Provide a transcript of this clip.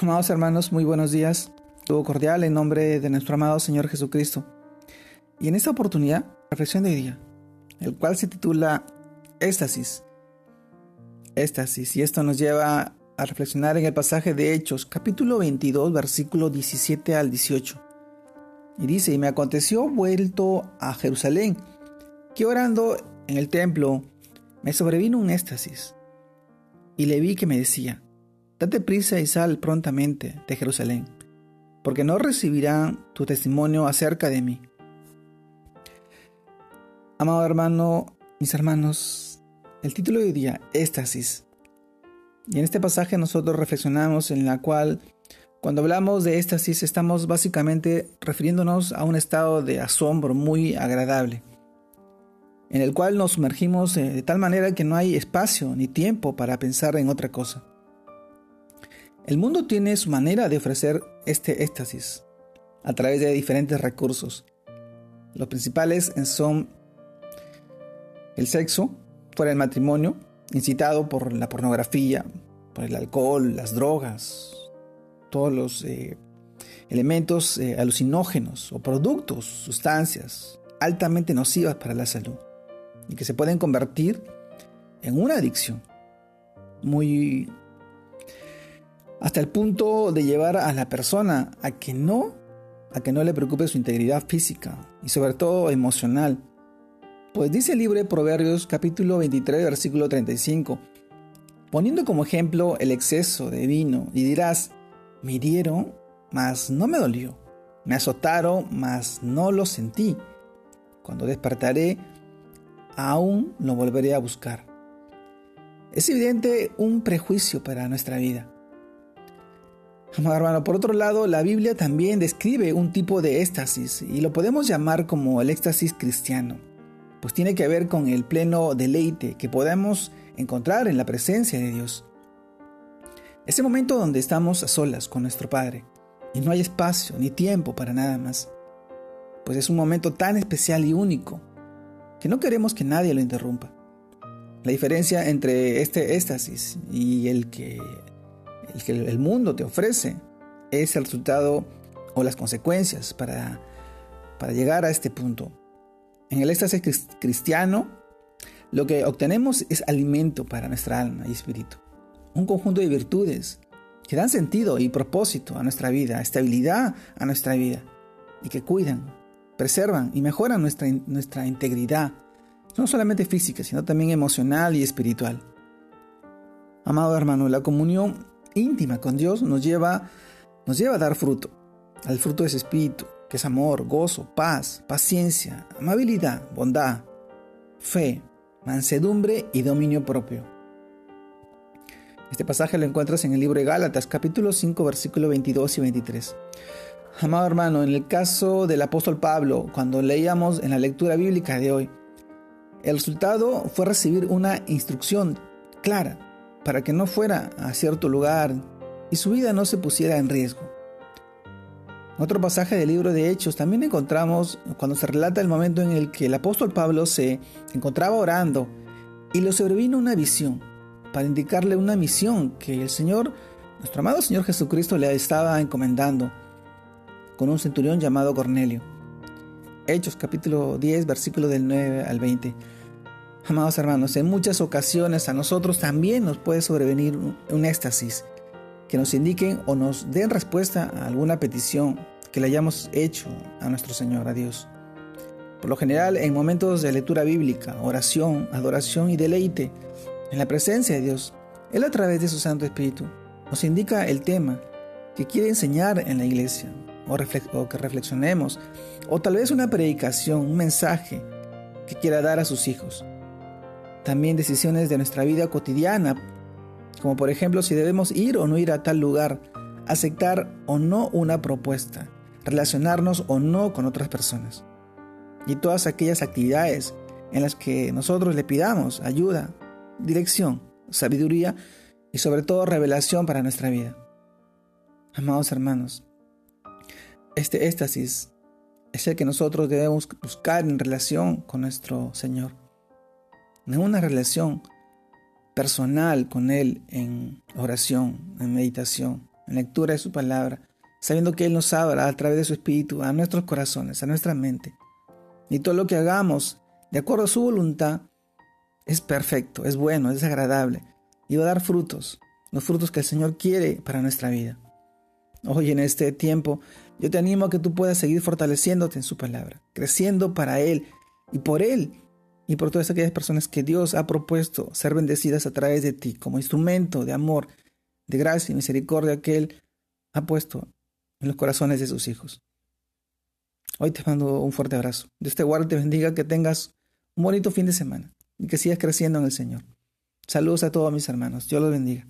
Amados hermanos, muy buenos días. Todo cordial en nombre de nuestro amado Señor Jesucristo. Y en esta oportunidad, reflexión de día, el cual se titula Éxtasis. Éxtasis. Y esto nos lleva a reflexionar en el pasaje de Hechos, capítulo 22, versículo 17 al 18. Y dice, y me aconteció vuelto a Jerusalén, que orando en el templo me sobrevino un éxtasis. Y le vi que me decía, Date prisa y sal prontamente de Jerusalén, porque no recibirán tu testimonio acerca de mí. Amado hermano, mis hermanos, el título de hoy día, Éxtasis. Y en este pasaje nosotros reflexionamos en la cual, cuando hablamos de éxtasis, estamos básicamente refiriéndonos a un estado de asombro muy agradable, en el cual nos sumergimos eh, de tal manera que no hay espacio ni tiempo para pensar en otra cosa. El mundo tiene su manera de ofrecer este éxtasis a través de diferentes recursos. Los principales son el sexo fuera del matrimonio, incitado por la pornografía, por el alcohol, las drogas, todos los eh, elementos eh, alucinógenos o productos, sustancias altamente nocivas para la salud y que se pueden convertir en una adicción muy hasta el punto de llevar a la persona a que no, a que no le preocupe su integridad física y sobre todo emocional. Pues dice el libro Proverbios capítulo 23 versículo 35, poniendo como ejemplo el exceso de vino, y dirás, me hirieron, mas no me dolió, me azotaron, mas no lo sentí. Cuando despertaré, aún lo volveré a buscar. Es evidente un prejuicio para nuestra vida. Amado hermano, por otro lado, la Biblia también describe un tipo de éxtasis y lo podemos llamar como el éxtasis cristiano, pues tiene que ver con el pleno deleite que podemos encontrar en la presencia de Dios. Ese momento donde estamos a solas con nuestro Padre y no hay espacio ni tiempo para nada más, pues es un momento tan especial y único que no queremos que nadie lo interrumpa. La diferencia entre este éxtasis y el que el que el mundo te ofrece es el resultado o las consecuencias para, para llegar a este punto. En el éxtasis cristiano, lo que obtenemos es alimento para nuestra alma y espíritu. Un conjunto de virtudes que dan sentido y propósito a nuestra vida, estabilidad a nuestra vida y que cuidan, preservan y mejoran nuestra, nuestra integridad, no solamente física, sino también emocional y espiritual. Amado hermano, la comunión íntima con Dios nos lleva, nos lleva a dar fruto, al fruto de ese espíritu, que es amor, gozo, paz, paciencia, amabilidad, bondad, fe, mansedumbre y dominio propio. Este pasaje lo encuentras en el libro de Gálatas, capítulo 5, versículo 22 y 23. Amado hermano, en el caso del apóstol Pablo, cuando leíamos en la lectura bíblica de hoy, el resultado fue recibir una instrucción clara para que no fuera a cierto lugar y su vida no se pusiera en riesgo. En otro pasaje del libro de Hechos también encontramos cuando se relata el momento en el que el apóstol Pablo se encontraba orando y le sobrevino una visión para indicarle una misión que el Señor, nuestro amado Señor Jesucristo, le estaba encomendando con un centurión llamado Cornelio. Hechos capítulo 10, versículo del 9 al 20. Amados hermanos, en muchas ocasiones a nosotros también nos puede sobrevenir un éxtasis que nos indiquen o nos den respuesta a alguna petición que le hayamos hecho a nuestro Señor, a Dios. Por lo general, en momentos de lectura bíblica, oración, adoración y deleite en la presencia de Dios, Él a través de su Santo Espíritu nos indica el tema que quiere enseñar en la iglesia o, o que reflexionemos, o tal vez una predicación, un mensaje que quiera dar a sus hijos también decisiones de nuestra vida cotidiana, como por ejemplo si debemos ir o no ir a tal lugar, aceptar o no una propuesta, relacionarnos o no con otras personas. Y todas aquellas actividades en las que nosotros le pidamos ayuda, dirección, sabiduría y sobre todo revelación para nuestra vida. Amados hermanos, este éxtasis es el que nosotros debemos buscar en relación con nuestro Señor en una relación personal con Él en oración, en meditación, en lectura de su palabra, sabiendo que Él nos habla a través de su Espíritu a nuestros corazones, a nuestra mente. Y todo lo que hagamos de acuerdo a su voluntad es perfecto, es bueno, es agradable y va a dar frutos, los frutos que el Señor quiere para nuestra vida. Hoy en este tiempo, yo te animo a que tú puedas seguir fortaleciéndote en su palabra, creciendo para Él y por Él y por todas aquellas personas que Dios ha propuesto ser bendecidas a través de ti como instrumento de amor, de gracia y misericordia que Él ha puesto en los corazones de sus hijos. Hoy te mando un fuerte abrazo. Dios te guarde te bendiga, que tengas un bonito fin de semana y que sigas creciendo en el Señor. Saludos a todos mis hermanos. Dios los bendiga.